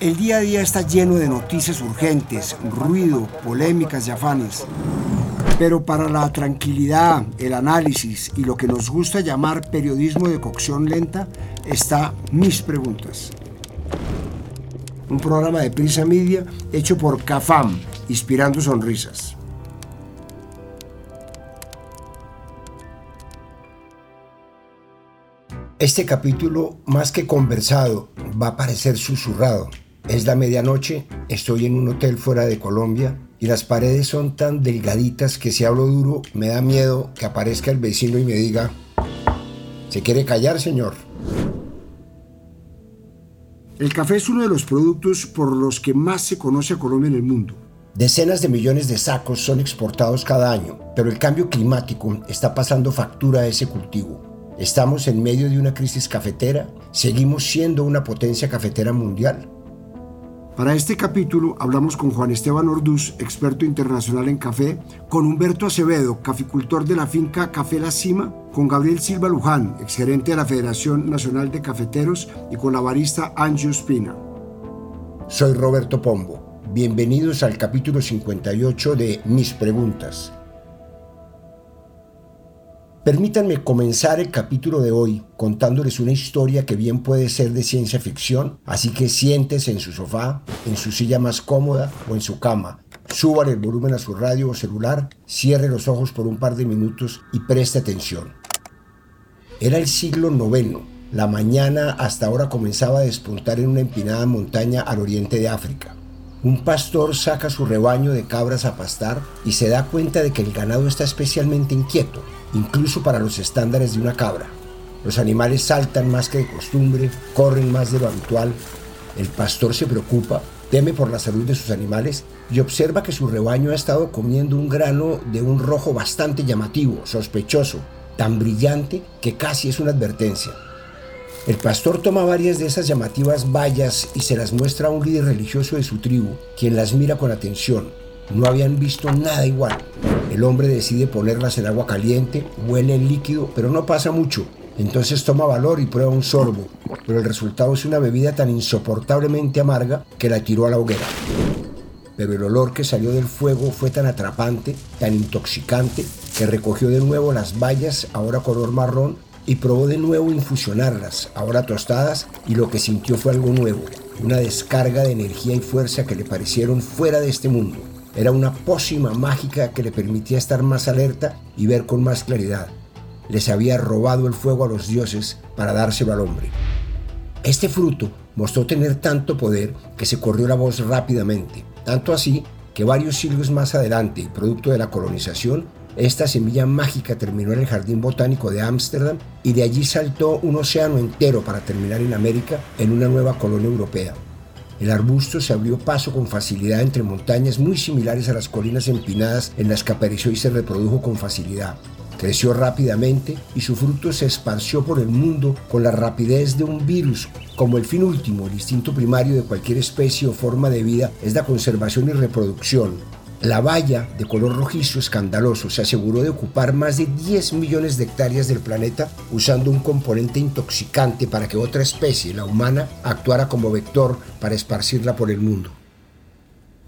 El día a día está lleno de noticias urgentes, ruido, polémicas y afanes. Pero para la tranquilidad, el análisis y lo que nos gusta llamar periodismo de cocción lenta, está Mis Preguntas. Un programa de Prisa Media hecho por CAFAM, inspirando sonrisas. Este capítulo, más que conversado, va a parecer susurrado. Es la medianoche, estoy en un hotel fuera de Colombia y las paredes son tan delgaditas que si hablo duro me da miedo que aparezca el vecino y me diga, ¿se quiere callar, señor? El café es uno de los productos por los que más se conoce a Colombia en el mundo. Decenas de millones de sacos son exportados cada año, pero el cambio climático está pasando factura a ese cultivo. Estamos en medio de una crisis cafetera, seguimos siendo una potencia cafetera mundial. Para este capítulo hablamos con Juan Esteban Orduz, experto internacional en café, con Humberto Acevedo, caficultor de la finca Café La Cima, con Gabriel Silva Luján, exgerente de la Federación Nacional de Cafeteros, y con la barista Angie Spina. Soy Roberto Pombo. Bienvenidos al capítulo 58 de Mis Preguntas Permítanme comenzar el capítulo de hoy contándoles una historia que bien puede ser de ciencia ficción, así que siéntese en su sofá, en su silla más cómoda o en su cama. Suban el volumen a su radio o celular, cierre los ojos por un par de minutos y preste atención. Era el siglo IX. La mañana hasta ahora comenzaba a despuntar en una empinada montaña al oriente de África. Un pastor saca su rebaño de cabras a pastar y se da cuenta de que el ganado está especialmente inquieto incluso para los estándares de una cabra. Los animales saltan más que de costumbre, corren más de lo habitual. El pastor se preocupa, teme por la salud de sus animales y observa que su rebaño ha estado comiendo un grano de un rojo bastante llamativo, sospechoso, tan brillante que casi es una advertencia. El pastor toma varias de esas llamativas bayas y se las muestra a un líder religioso de su tribu, quien las mira con atención. No habían visto nada igual. El hombre decide ponerlas en agua caliente, huele el líquido, pero no pasa mucho. Entonces toma valor y prueba un sorbo, pero el resultado es una bebida tan insoportablemente amarga que la tiró a la hoguera. Pero el olor que salió del fuego fue tan atrapante, tan intoxicante, que recogió de nuevo las bayas, ahora color marrón, y probó de nuevo infusionarlas, ahora tostadas, y lo que sintió fue algo nuevo, una descarga de energía y fuerza que le parecieron fuera de este mundo. Era una pócima mágica que le permitía estar más alerta y ver con más claridad. Les había robado el fuego a los dioses para dárselo al hombre. Este fruto mostró tener tanto poder que se corrió la voz rápidamente, tanto así que varios siglos más adelante, producto de la colonización, esta semilla mágica terminó en el Jardín Botánico de Ámsterdam y de allí saltó un océano entero para terminar en América en una nueva colonia europea. El arbusto se abrió paso con facilidad entre montañas muy similares a las colinas empinadas en las que apareció y se reprodujo con facilidad. Creció rápidamente y su fruto se esparció por el mundo con la rapidez de un virus. Como el fin último, el instinto primario de cualquier especie o forma de vida es la conservación y reproducción. La valla, de color rojizo escandaloso, se aseguró de ocupar más de 10 millones de hectáreas del planeta usando un componente intoxicante para que otra especie, la humana, actuara como vector para esparcirla por el mundo.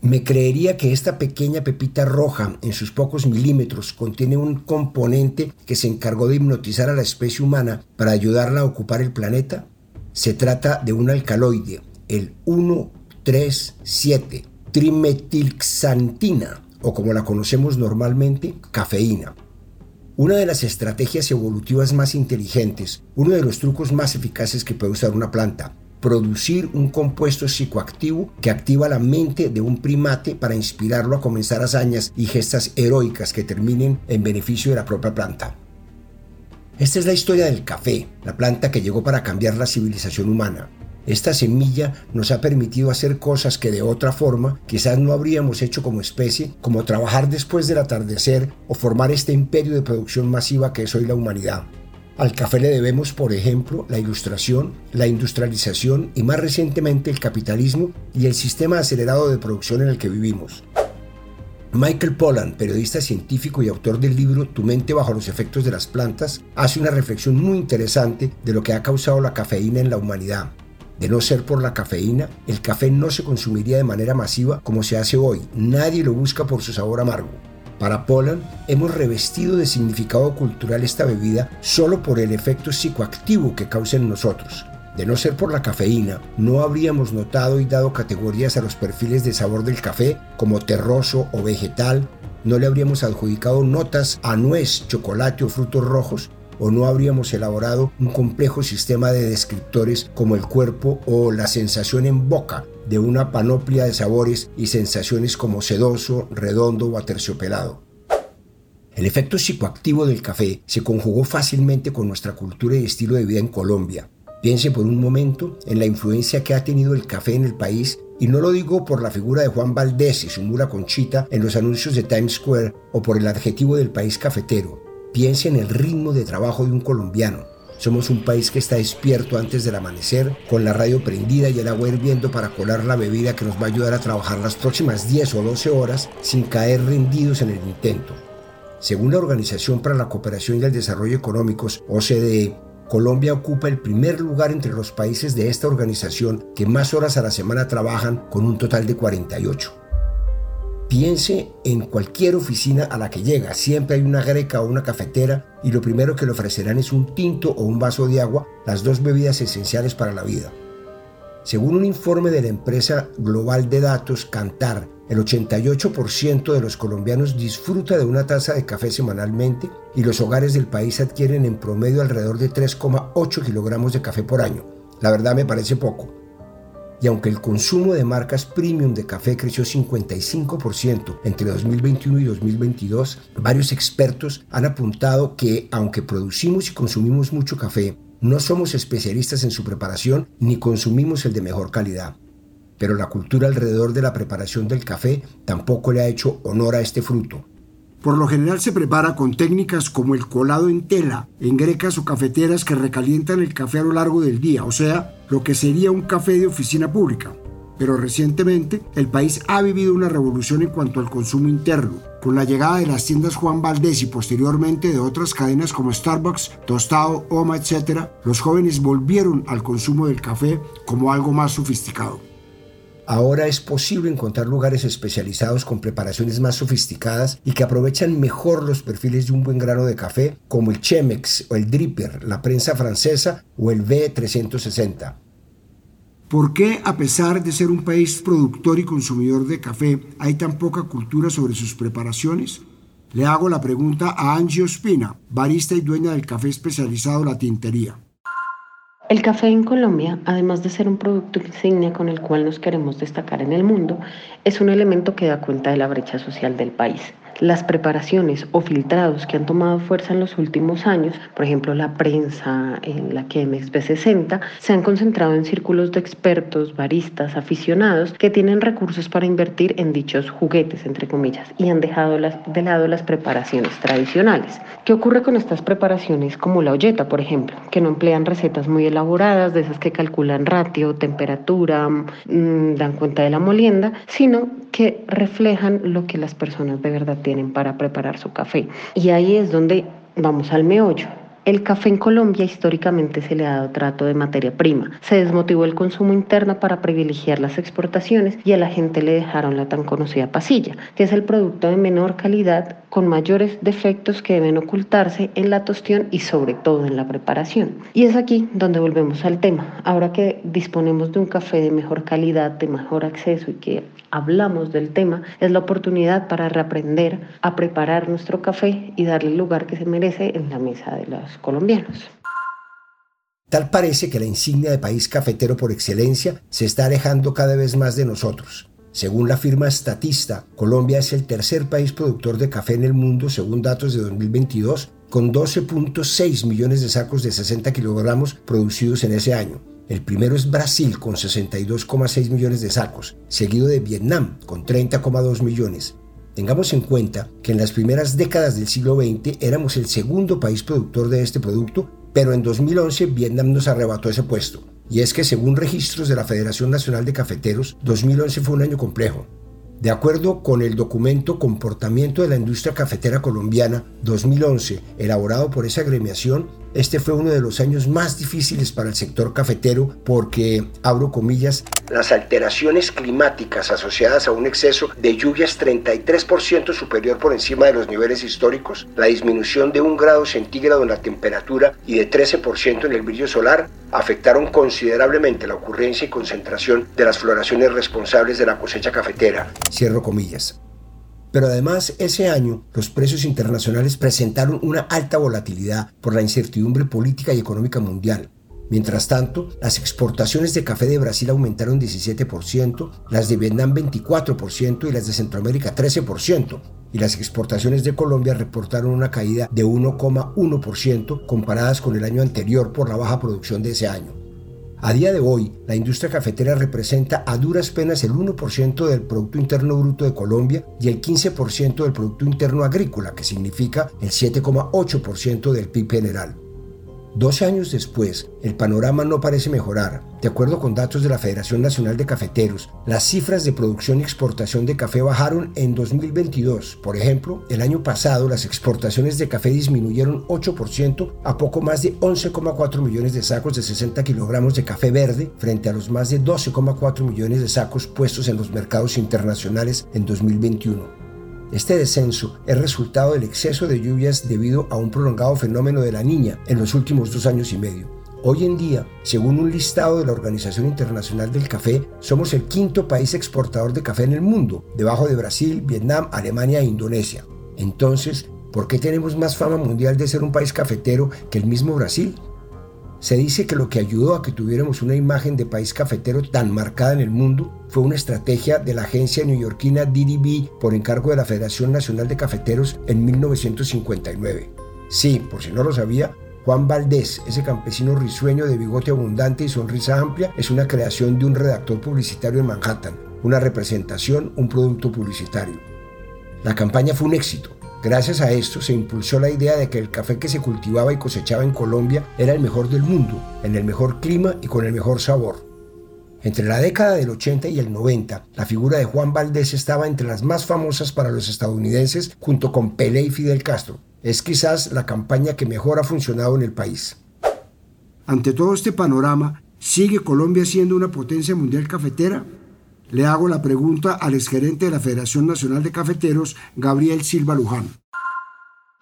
Me creería que esta pequeña pepita roja, en sus pocos milímetros, contiene un componente que se encargó de hipnotizar a la especie humana para ayudarla a ocupar el planeta. Se trata de un alcaloide, el 137 trimetilxantina, o como la conocemos normalmente, cafeína. Una de las estrategias evolutivas más inteligentes, uno de los trucos más eficaces que puede usar una planta, producir un compuesto psicoactivo que activa la mente de un primate para inspirarlo a comenzar hazañas y gestas heroicas que terminen en beneficio de la propia planta. Esta es la historia del café, la planta que llegó para cambiar la civilización humana. Esta semilla nos ha permitido hacer cosas que de otra forma quizás no habríamos hecho como especie, como trabajar después del atardecer o formar este imperio de producción masiva que es hoy la humanidad. Al café le debemos, por ejemplo, la ilustración, la industrialización y más recientemente el capitalismo y el sistema acelerado de producción en el que vivimos. Michael Pollan, periodista científico y autor del libro Tu mente bajo los efectos de las plantas, hace una reflexión muy interesante de lo que ha causado la cafeína en la humanidad De no ser por la cafeína, el café no se consumiría de manera masiva como se hace hoy. Nadie lo busca por su sabor amargo. Para Poland, hemos revestido de significado cultural esta bebida solo por el efecto psicoactivo que causa en nosotros. De no ser por la cafeína, no habríamos notado y dado categorías a los perfiles de sabor del café como terroso o vegetal, no le habríamos adjudicado notas a nuez, chocolate o frutos rojos, o no habríamos elaborado un complejo sistema de descriptores como el cuerpo o la sensación en boca de una panoplia de sabores y sensaciones como sedoso, redondo o aterciopelado. El efecto psicoactivo del café se conjugó fácilmente con nuestra cultura y estilo de vida en Colombia, Piense por un momento en la influencia que ha tenido el café en el país y no lo digo por la figura de Juan Valdés y su mula conchita en los anuncios de Times Square o por el adjetivo del país cafetero. Piense en el ritmo de trabajo de un colombiano. Somos un país que está despierto antes del amanecer, con la radio prendida y el agua hirviendo para colar la bebida que nos va a ayudar a trabajar las próximas 10 o 12 horas sin caer rendidos en el intento. Según la Organización para la Cooperación y el Desarrollo Económicos, OCDE, Colombia ocupa el primer lugar entre los países de esta organización que más horas a la semana trabajan con un total de 48. Piense en cualquier oficina a la que llega, siempre hay una greca o una cafetera y lo primero que le ofrecerán es un tinto o un vaso de agua, las dos bebidas esenciales para la vida. Según un informe de la empresa global de datos Cantar, el 88% de los colombianos disfruta de una taza de café semanalmente y los hogares del país adquieren en promedio alrededor de 3,8 kilogramos de café por año. La verdad me parece poco. Y aunque el consumo de marcas premium de café creció 55% entre 2021 y 2022, varios expertos han apuntado que aunque producimos y consumimos mucho café, no somos especialistas en su preparación ni consumimos el de mejor calidad. Pero la cultura alrededor de la preparación del café tampoco le ha hecho honor a este fruto. Por lo general se prepara con técnicas como el colado en tela, en grecas o cafeteras que recalientan el café a lo largo del día, o sea, lo que sería un café de oficina pública pero recientemente el país ha vivido una revolución en cuanto al consumo interno. Con la llegada de las tiendas Juan Valdés y posteriormente de otras cadenas como Starbucks, Tostado, Oma, etc., los jóvenes volvieron al consumo del café como algo más sofisticado. Ahora es posible encontrar lugares especializados con preparaciones más sofisticadas y que aprovechan mejor los perfiles de un buen grano de café como el Chemex o el Dripper, la prensa francesa o el V360. ¿Por qué, a pesar de ser un país productor y consumidor de café, hay tan poca cultura sobre sus preparaciones? Le hago la pregunta a Angie Ospina, barista y dueña del café especializado La Tintería. El café en Colombia, además de ser un producto insignia con el cual nos queremos destacar en el mundo, es un elemento que da cuenta de la brecha social del país las preparaciones o filtrados que han tomado fuerza en los últimos años, por ejemplo la prensa en la que MXP60, se han concentrado en círculos de expertos, baristas, aficionados que tienen recursos para invertir en dichos juguetes, entre comillas, y han dejado de lado las preparaciones tradicionales. ¿Qué ocurre con estas preparaciones como la olleta, por ejemplo, que no emplean recetas muy elaboradas, de esas que calculan ratio, temperatura, mm, dan cuenta de la molienda, sino que reflejan lo que las personas de verdad tienen para preparar su café. Y ahí es donde vamos al meollo. El café en Colombia históricamente se le ha dado trato de materia prima. Se desmotivó el consumo interno para privilegiar las exportaciones y a la gente le dejaron la tan conocida pasilla, que es el producto de menor calidad con mayores defectos que deben ocultarse en la tostión y sobre todo en la preparación. Y es aquí donde volvemos al tema. Ahora que disponemos de un café de mejor calidad, de mejor acceso y que hablamos del tema, es la oportunidad para reaprender a preparar nuestro café y darle el lugar que se merece en la mesa de los colombianos. Tal parece que la insignia de país cafetero por excelencia se está alejando cada vez más de nosotros. Según la firma Statista, Colombia es el tercer país productor de café en el mundo según datos de 2022, con 12.6 millones de sacos de 60 kilogramos producidos en ese año. El primero es Brasil con 62,6 millones de sacos, seguido de Vietnam con 30,2 millones. Tengamos en cuenta que en las primeras décadas del siglo XX éramos el segundo país productor de este producto, pero en 2011 Vietnam nos arrebató ese puesto. Y es que según registros de la Federación Nacional de Cafeteros, 2011 fue un año complejo. De acuerdo con el documento Comportamiento de la Industria Cafetera Colombiana 2011, elaborado por esa agremiación, este fue uno de los años más difíciles para el sector cafetero porque, abro comillas, las alteraciones climáticas asociadas a un exceso de lluvias 33% superior por encima de los niveles históricos, la disminución de un grado centígrado en la temperatura y de 13% en el brillo solar afectaron considerablemente la ocurrencia y concentración de las floraciones responsables de la cosecha cafetera. Cierro comillas. Pero además, ese año, los precios internacionales presentaron una alta volatilidad por la incertidumbre política y económica mundial. Mientras tanto, las exportaciones de café de Brasil aumentaron 17%, las de Vietnam 24% y las de Centroamérica 13%, y las exportaciones de Colombia reportaron una caída de 1,1% comparadas con el año anterior por la baja producción de ese año. A día de hoy, la industria cafetera representa a duras penas el 1% del Producto Interno Bruto de Colombia y el 15% del Producto Interno Agrícola, que significa el 7,8% del PIB general. 12 años después, el panorama no parece mejorar. De acuerdo con datos de la Federación Nacional de Cafeteros, las cifras de producción y exportación de café bajaron en 2022. Por ejemplo, el año pasado las exportaciones de café disminuyeron 8% a poco más de 11,4 millones de sacos de 60 kilogramos de café verde frente a los más de 12,4 millones de sacos puestos en los mercados internacionales en 2021. Este descenso es resultado del exceso de lluvias debido a un prolongado fenómeno de la niña en los últimos dos años y medio. Hoy en día, según un listado de la Organización Internacional del Café, somos el quinto país exportador de café en el mundo, debajo de Brasil, Vietnam, Alemania e Indonesia. Entonces, ¿por qué tenemos más fama mundial de ser un país cafetero que el mismo Brasil? Se dice que lo que ayudó a que tuviéramos una imagen de país cafetero tan marcada en el mundo fue una estrategia de la agencia neoyorquina DDB por encargo de la Federación Nacional de Cafeteros en 1959. Sí, por si no lo sabía, Juan Valdés, ese campesino risueño de bigote abundante y sonrisa amplia, es una creación de un redactor publicitario en Manhattan, una representación, un producto publicitario. La campaña fue un éxito Gracias a esto se impulsó la idea de que el café que se cultivaba y cosechaba en Colombia era el mejor del mundo, en el mejor clima y con el mejor sabor. Entre la década del 80 y el 90, la figura de Juan Valdés estaba entre las más famosas para los estadounidenses junto con Pelé y Fidel Castro. Es quizás la campaña que mejor ha funcionado en el país. Ante todo este panorama, ¿sigue Colombia siendo una potencia mundial cafetera? Le hago la pregunta al exgerente de la Federación Nacional de Cafeteros, Gabriel Silva Luján.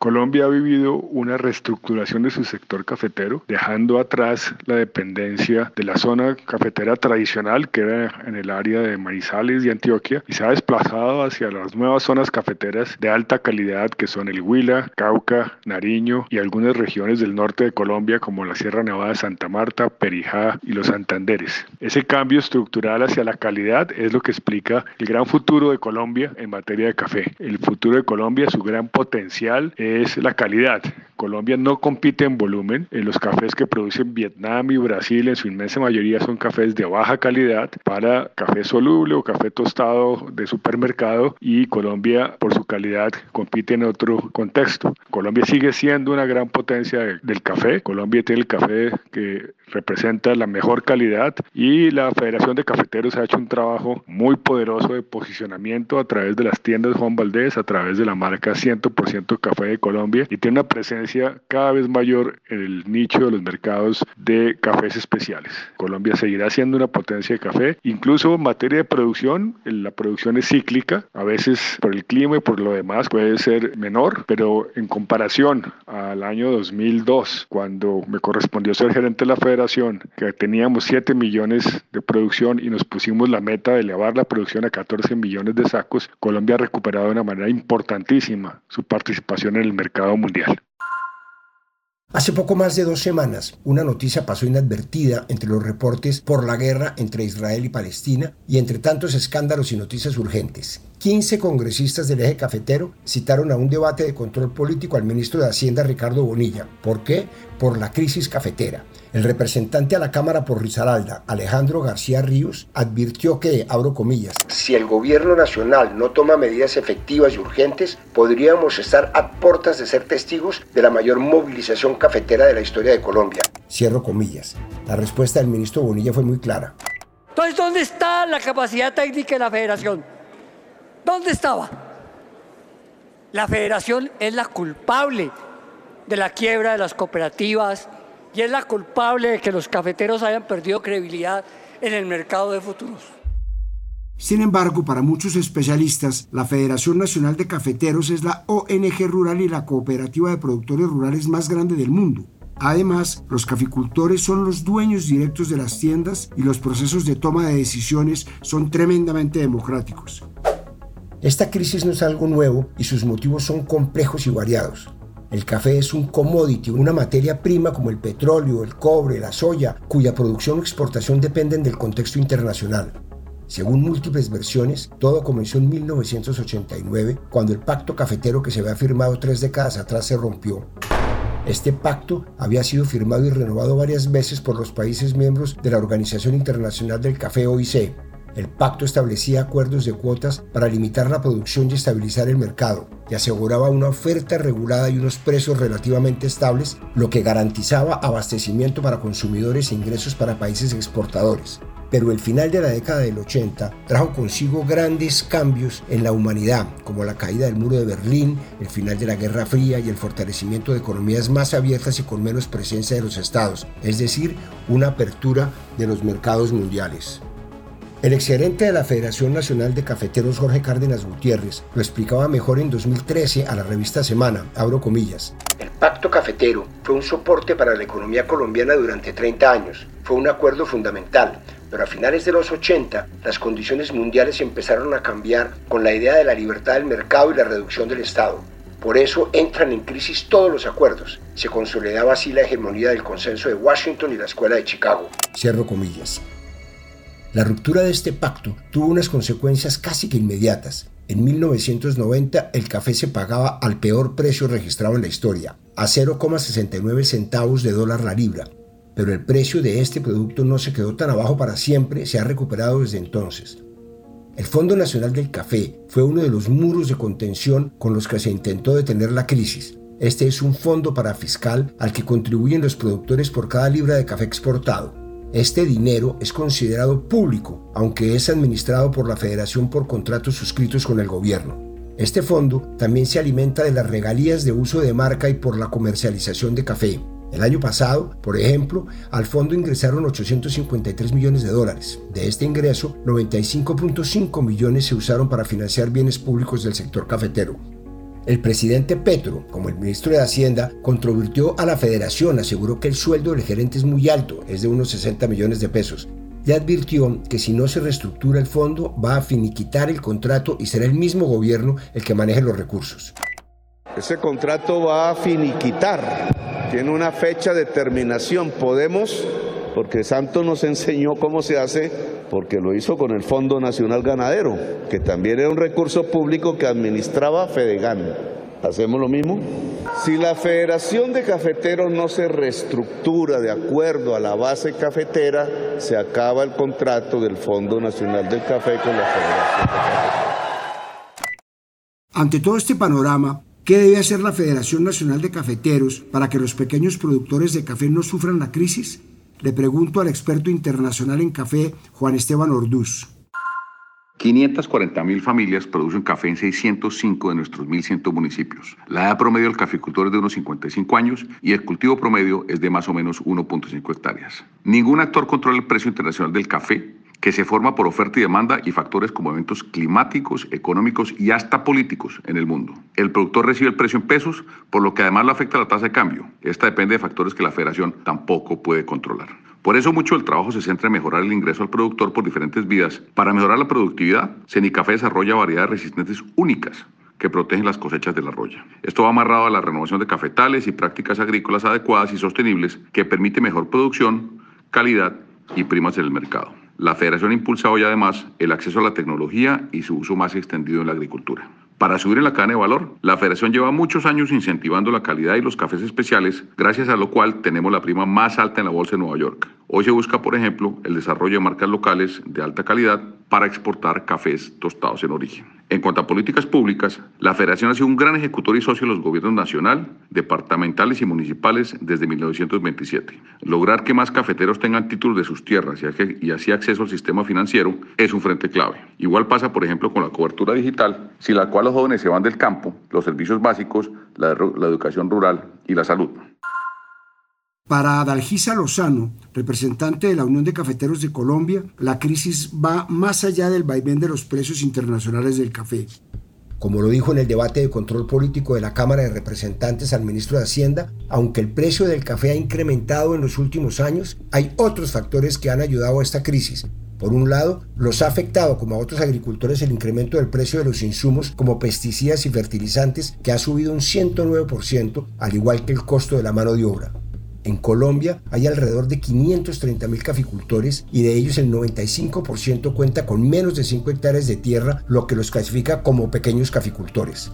Colombia ha vivido una reestructuración de su sector cafetero, dejando atrás la dependencia de la zona cafetera tradicional que era en el área de Manizales y Antioquia y se ha desplazado hacia las nuevas zonas cafeteras de alta calidad que son el Huila, Cauca, Nariño y algunas regiones del norte de Colombia como la Sierra Nevada de Santa Marta, Perijá y los Santanderes. Ese cambio estructural hacia la calidad es lo que explica el gran futuro de Colombia en materia de café. El futuro de Colombia, su gran potencial es la calidad. Colombia no compite en volumen. En los cafés que producen Vietnam y Brasil en su inmensa mayoría son cafés de baja calidad para café soluble o café tostado de supermercado y Colombia por su calidad compite en otro contexto. Colombia sigue siendo una gran potencia del café. Colombia tiene el café que representa la mejor calidad y la Federación de Cafeteros ha hecho un trabajo muy poderoso de posicionamiento a través de las tiendas Juan Valdés, a través de la marca 100% Café de Colombia y tiene una presencia cada vez mayor en el nicho de los mercados de cafés especiales. Colombia seguirá siendo una potencia de café, incluso en materia de producción, la producción es cíclica, a veces por el clima y por lo demás puede ser menor, pero en comparación al año 2002, cuando me correspondió ser gerente de la Federación, que teníamos 7 millones de producción y nos pusimos la meta de elevar la producción a 14 millones de sacos, Colombia ha recuperado de una manera importantísima su participación en el mercado mundial. Hace poco más de dos semanas, una noticia pasó inadvertida entre los reportes por la guerra entre Israel y Palestina y entre tantos escándalos y noticias urgentes. 15 congresistas del eje cafetero citaron a un debate de control político al ministro de Hacienda Ricardo Bonilla. ¿Por qué? Por la crisis cafetera. El representante a la Cámara por Risaralda, Alejandro García Ríos, advirtió que, abro comillas, si el gobierno nacional no toma medidas efectivas y urgentes, podríamos estar a puertas de ser testigos de la mayor movilización cafetera de la historia de Colombia. Cierro comillas. La respuesta del ministro Bonilla fue muy clara. Entonces, ¿dónde está la capacidad técnica de la federación? ¿Dónde estaba? La federación es la culpable de la quiebra de las cooperativas y es la culpable de que los cafeteros hayan perdido credibilidad en el mercado de futuros. Sin embargo, para muchos especialistas, la Federación Nacional de Cafeteros es la ONG rural y la cooperativa de productores rurales más grande del mundo. Además, los caficultores son los dueños directos de las tiendas y los procesos de toma de decisiones son tremendamente democráticos. Esta crisis no es algo nuevo y sus motivos son complejos y variados. El café es un commodity, una materia prima como el petróleo, el cobre, la soya, cuya producción o exportación dependen del contexto internacional. Según múltiples versiones, todo comenzó en 1989, cuando el pacto cafetero que se había firmado tres décadas atrás se rompió. Este pacto había sido firmado y renovado varias veces por los países miembros de la Organización Internacional del Café OIC. El pacto establecía acuerdos de cuotas para limitar la producción y estabilizar el mercado, y aseguraba una oferta regulada y unos precios relativamente estables, lo que garantizaba abastecimiento para consumidores e ingresos para países exportadores pero el final de la década del 80 trajo consigo grandes cambios en la humanidad, como la caída del muro de Berlín, el final de la Guerra Fría y el fortalecimiento de economías más abiertas y con menos presencia de los estados, es decir, una apertura de los mercados mundiales. El exgerente de la Federación Nacional de Cafeteros Jorge Cárdenas Gutiérrez lo explicaba mejor en 2013 a la revista Semana, abro comillas. El pacto cafetero fue un soporte para la economía colombiana durante 30 años, fue un acuerdo fundamental, pero a finales de los 80 las condiciones mundiales empezaron a cambiar con la idea de la libertad del mercado y la reducción del Estado. Por eso entran en crisis todos los acuerdos. Se consolidaba así la hegemonía del consenso de Washington y la Escuela de Chicago. Cierro comillas. La ruptura de este pacto tuvo unas consecuencias casi que inmediatas. En 1990 el café se pagaba al peor precio registrado en la historia, a 0,69 centavos de dólar la libra, pero el precio de este producto no se quedó tan abajo para siempre, se ha recuperado desde entonces. El Fondo Nacional del Café fue uno de los muros de contención con los que se intentó detener la crisis. Este es un fondo para fiscal al que contribuyen los productores por cada libra de café exportado. Este dinero es considerado público, aunque es administrado por la Federación por contratos suscritos con el gobierno. Este fondo también se alimenta de las regalías de uso de marca y por la comercialización de café. El año pasado, por ejemplo, al fondo ingresaron 853 millones de dólares. De este ingreso, 95.5 millones se usaron para financiar bienes públicos del sector cafetero. El presidente Petro, como el ministro de Hacienda, controvirtió a la federación, aseguró que el sueldo del gerente es muy alto, es de unos 60 millones de pesos, y advirtió que si no se reestructura el fondo va a finiquitar el contrato y será el mismo gobierno el que maneje los recursos. Ese contrato va a finiquitar, tiene una fecha de terminación. Podemos, porque Santo nos enseñó cómo se hace porque lo hizo con el Fondo Nacional Ganadero, que también era un recurso público que administraba Fedegan. ¿Hacemos lo mismo? Si la Federación de Cafeteros no se reestructura de acuerdo a la base cafetera, se acaba el contrato del Fondo Nacional del Café con la Federación de. Ante todo este panorama, ¿qué debe hacer la Federación Nacional de Cafeteros para que los pequeños productores de café no sufran la crisis? Le pregunto al experto internacional en café, Juan Esteban Orduz. 540 mil familias producen café en 605 de nuestros 1.100 municipios. La edad promedio del caficultor es de unos 55 años y el cultivo promedio es de más o menos 1.5 hectáreas. Ningún actor controla el precio internacional del café que se forma por oferta y demanda y factores como eventos climáticos, económicos y hasta políticos en el mundo. El productor recibe el precio en pesos, por lo que además lo afecta la tasa de cambio. Esta depende de factores que la federación tampoco puede controlar. Por eso mucho del trabajo se centra en mejorar el ingreso al productor por diferentes vías. Para mejorar la productividad, Cenicafé desarrolla variedades resistentes únicas que protegen las cosechas de la roya. Esto va amarrado a la renovación de cafetales y prácticas agrícolas adecuadas y sostenibles que permite mejor producción, calidad y primas en el mercado. La federación impulsa hoy además el acceso a la tecnología y su uso más extendido en la agricultura. Para subir en la cadena de valor, la federación lleva muchos años incentivando la calidad y los cafés especiales, gracias a lo cual tenemos la prima más alta en la bolsa de Nueva York. Hoy se busca, por ejemplo, el desarrollo de marcas locales de alta calidad para exportar cafés tostados en origen. En cuanto a políticas públicas, la Federación ha sido un gran ejecutor y socio de los gobiernos nacional, departamentales y municipales desde 1927. Lograr que más cafeteros tengan títulos de sus tierras y así acceso al sistema financiero es un frente clave. Igual pasa, por ejemplo, con la cobertura digital, sin la cual los jóvenes se van del campo, los servicios básicos, la, la educación rural y la salud. Para Adalgisa Lozano, representante de la Unión de Cafeteros de Colombia, la crisis va más allá del vaivén de los precios internacionales del café. Como lo dijo en el debate de control político de la Cámara de Representantes al ministro de Hacienda, aunque el precio del café ha incrementado en los últimos años, hay otros factores que han ayudado a esta crisis. Por un lado, los ha afectado como a otros agricultores el incremento del precio de los insumos como pesticidas y fertilizantes que ha subido un 109%, al igual que el costo de la mano de obra. En Colombia hay alrededor de 530 mil caficultores y de ellos el 95% cuenta con menos de 5 hectáreas de tierra, lo que los clasifica como pequeños caficultores.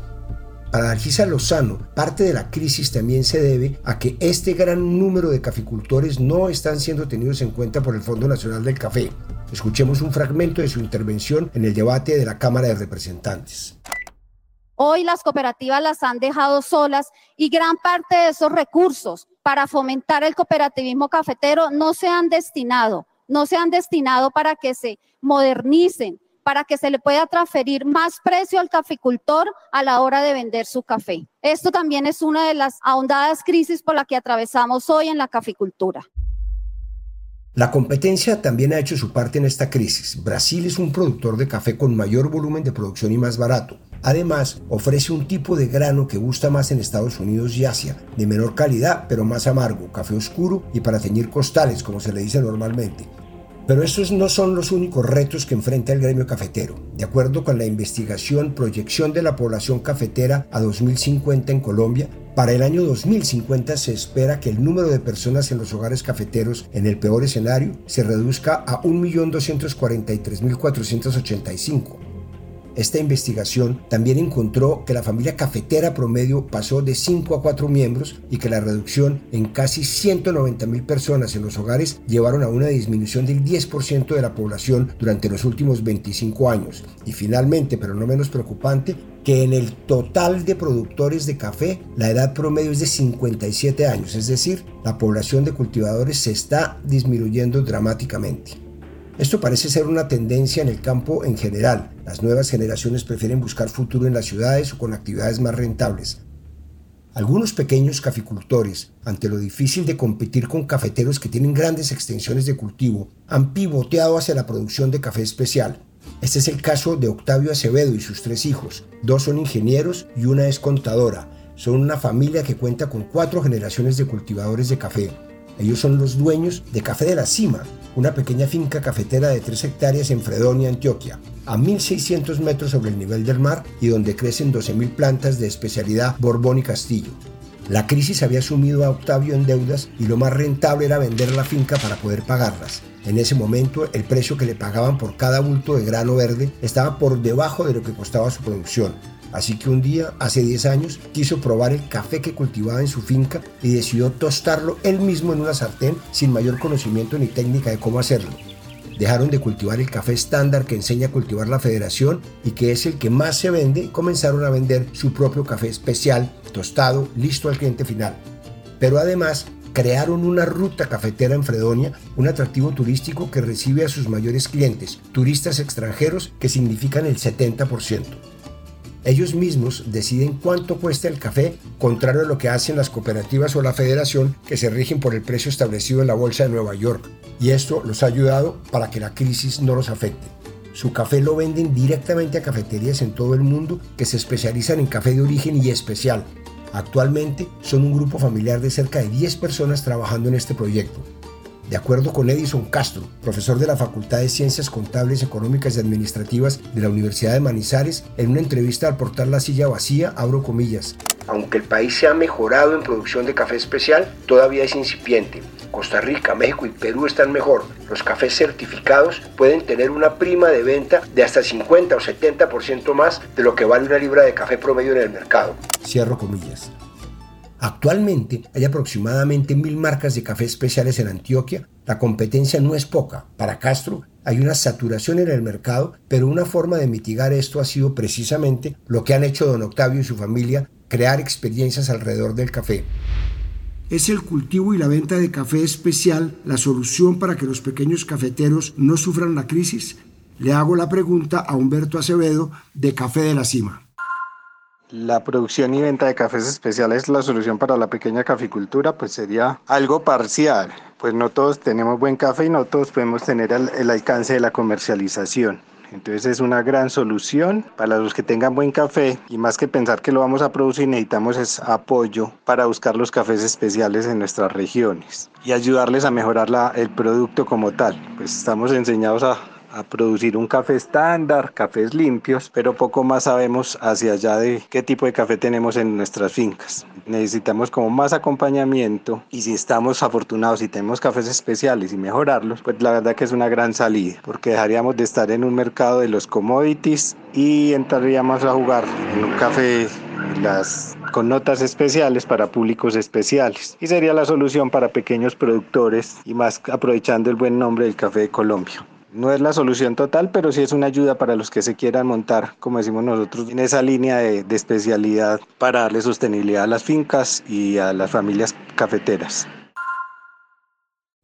Para Narcisa Lozano, parte de la crisis también se debe a que este gran número de caficultores no están siendo tenidos en cuenta por el Fondo Nacional del Café. Escuchemos un fragmento de su intervención en el debate de la Cámara de Representantes. Hoy las cooperativas las han dejado solas y gran parte de esos recursos para fomentar el cooperativismo cafetero no se han destinado, no se han destinado para que se modernicen, para que se le pueda transferir más precio al caficultor a la hora de vender su café. Esto también es una de las ahondadas crisis por la que atravesamos hoy en la caficultura. La competencia también ha hecho su parte en esta crisis. Brasil es un productor de café con mayor volumen de producción y más barato. Además, ofrece un tipo de grano que gusta más en Estados Unidos y Asia, de menor calidad pero más amargo, café oscuro y para teñir costales, como se le dice normalmente. Pero estos no son los únicos retos que enfrenta el gremio cafetero. De acuerdo con la investigación Proyección de la población cafetera a 2050 en Colombia, para el año 2050 se espera que el número de personas en los hogares cafeteros en el peor escenario se reduzca a 1.243.485 esta investigación también encontró que la familia cafetera promedio pasó de 5 a 4 miembros y que la reducción en casi 190 mil personas en los hogares llevaron a una disminución del 10% de la población durante los últimos 25 años. Y finalmente, pero no menos preocupante, que en el total de productores de café la edad promedio es de 57 años, es decir, la población de cultivadores se está disminuyendo dramáticamente. Esto parece ser una tendencia en el campo en general. Las nuevas generaciones prefieren buscar futuro en las ciudades o con actividades más rentables. Algunos pequeños caficultores, ante lo difícil de competir con cafeteros que tienen grandes extensiones de cultivo, han pivoteado hacia la producción de café especial. Este es el caso de Octavio Acevedo y sus tres hijos. Dos son ingenieros y una es contadora. Son una familia que cuenta con cuatro generaciones de cultivadores de café. Ellos son los dueños de Café de la Cima, una pequeña finca cafetera de 3 hectáreas en Fredonia, Antioquia, a 1.600 metros sobre el nivel del mar y donde crecen 12.000 plantas de especialidad Borbón y Castillo. La crisis había sumido a Octavio en deudas y lo más rentable era vender la finca para poder pagarlas. En ese momento el precio que le pagaban por cada bulto de grano verde estaba por debajo de lo que costaba su producción, Así que un día, hace 10 años, quiso probar el café que cultivaba en su finca y decidió tostarlo él mismo en una sartén sin mayor conocimiento ni técnica de cómo hacerlo. Dejaron de cultivar el café estándar que enseña a cultivar la federación y que es el que más se vende comenzaron a vender su propio café especial, tostado, listo al cliente final. Pero además crearon una ruta cafetera en Fredonia, un atractivo turístico que recibe a sus mayores clientes, turistas extranjeros que significan el 70%. Ellos mismos deciden cuánto cuesta el café, contrario a lo que hacen las cooperativas o la federación que se rigen por el precio establecido en la Bolsa de Nueva York. Y esto los ha ayudado para que la crisis no los afecte. Su café lo venden directamente a cafeterías en todo el mundo que se especializan en café de origen y especial. Actualmente son un grupo familiar de cerca de 10 personas trabajando en este proyecto. De acuerdo con Edison Castro, profesor de la Facultad de Ciencias Contables, Económicas y Administrativas de la Universidad de Manizales, en una entrevista al portal La Silla Vacía, abro comillas, aunque el país se ha mejorado en producción de café especial, todavía es incipiente. Costa Rica, México y Perú están mejor. Los cafés certificados pueden tener una prima de venta de hasta 50 o 70% más de lo que vale una libra de café promedio en el mercado. Cierro comillas. Actualmente hay aproximadamente mil marcas de café especiales en Antioquia. La competencia no es poca. Para Castro hay una saturación en el mercado, pero una forma de mitigar esto ha sido precisamente lo que han hecho don Octavio y su familia, crear experiencias alrededor del café. ¿Es el cultivo y la venta de café especial la solución para que los pequeños cafeteros no sufran la crisis? Le hago la pregunta a Humberto Acevedo de Café de la Cima. La producción y venta de cafés especiales, la solución para la pequeña caficultura, pues sería algo parcial, pues no todos tenemos buen café y no todos podemos tener el, alcance de la comercialización. Entonces es una gran solución para los que tengan buen café y más que pensar que lo vamos a producir necesitamos es apoyo para buscar los cafés especiales en nuestras regiones y ayudarles a mejorar la, el producto como tal. Pues estamos enseñados a, a producir un café estándar, cafés limpios, pero poco más sabemos hacia allá de qué tipo de café tenemos en nuestras fincas. Necesitamos como más acompañamiento y si estamos afortunados y tenemos cafés especiales y mejorarlos, pues la verdad que es una gran salida, porque dejaríamos de estar en un mercado de los commodities y entraríamos a jugar en un café con notas especiales para públicos especiales y sería la solución para pequeños productores y más aprovechando el buen nombre del café de Colombia. No es la solución total, pero sí es una ayuda para los que se quieran montar, como decimos nosotros, en esa línea de, especialidad para darle sostenibilidad a las fincas y a las familias cafeteras.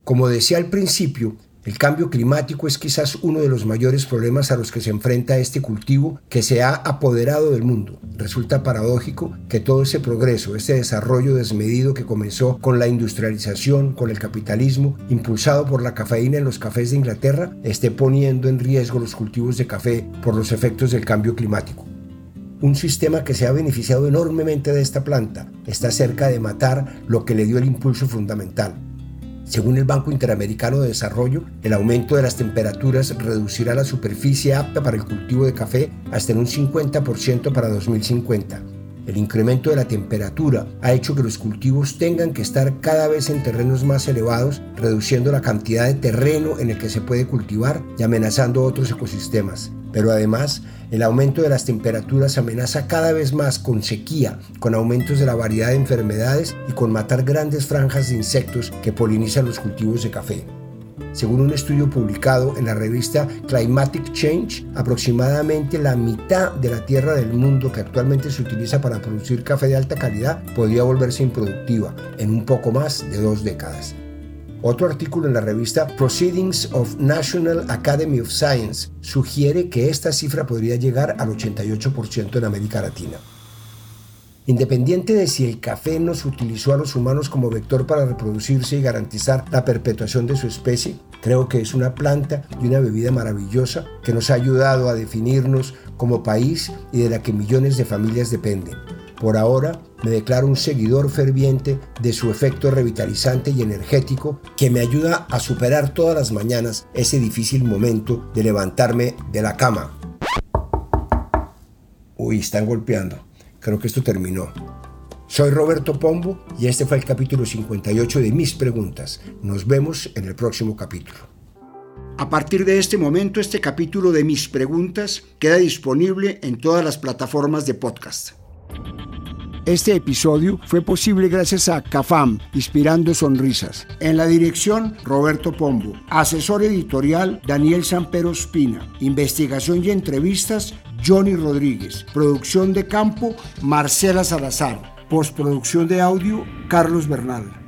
Como decía al principio, el cambio climático es quizás uno de los mayores problemas a los que se enfrenta este cultivo que se ha apoderado del mundo. Resulta paradójico que todo ese progreso, ese desarrollo desmedido que comenzó con la industrialización, con el capitalismo, impulsado por la cafeína en los cafés de Inglaterra, esté poniendo en riesgo los cultivos de café por los efectos del cambio climático. Un sistema que se ha beneficiado enormemente de esta planta está cerca de matar lo que le dio el impulso fundamental, según el Banco Interamericano de Desarrollo, el aumento de las temperaturas reducirá la superficie apta para el cultivo de café hasta en un 50% para 2050. El incremento de la temperatura ha hecho que los cultivos tengan que estar cada vez en terrenos más elevados, reduciendo la cantidad de terreno en el que se puede cultivar y amenazando otros ecosistemas. Pero además, el aumento de las temperaturas amenaza cada vez más con sequía, con aumentos de la variedad de enfermedades y con matar grandes franjas de insectos que polinizan los cultivos de café. Según un estudio publicado en la revista Climatic Change, aproximadamente la mitad de la tierra del mundo que actualmente se utiliza para producir café de alta calidad podría volverse improductiva en un poco más de dos décadas. Otro artículo en la revista Proceedings of National Academy of Science sugiere que esta cifra podría llegar al 88% en América Latina. Independiente de si el café nos utilizó a los humanos como vector para reproducirse y garantizar la perpetuación de su especie, creo que es una planta y una bebida maravillosa que nos ha ayudado a definirnos como país y de la que millones de familias dependen. Por ahora me declaro un seguidor ferviente de su efecto revitalizante y energético que me ayuda a superar todas las mañanas ese difícil momento de levantarme de la cama. Uy, están golpeando. Creo que esto terminó. Soy Roberto Pombo y este fue el capítulo 58 de Mis Preguntas. Nos vemos en el próximo capítulo. A partir de este momento, este capítulo de Mis Preguntas queda disponible en todas las plataformas de podcast. Este episodio fue posible gracias a CAFAM, Inspirando Sonrisas. En la dirección, Roberto Pombo. Asesor editorial, Daniel Sampero Espina. Investigación y entrevistas, Johnny Rodríguez. Producción de campo, Marcela Salazar. Postproducción de audio, Carlos Bernal.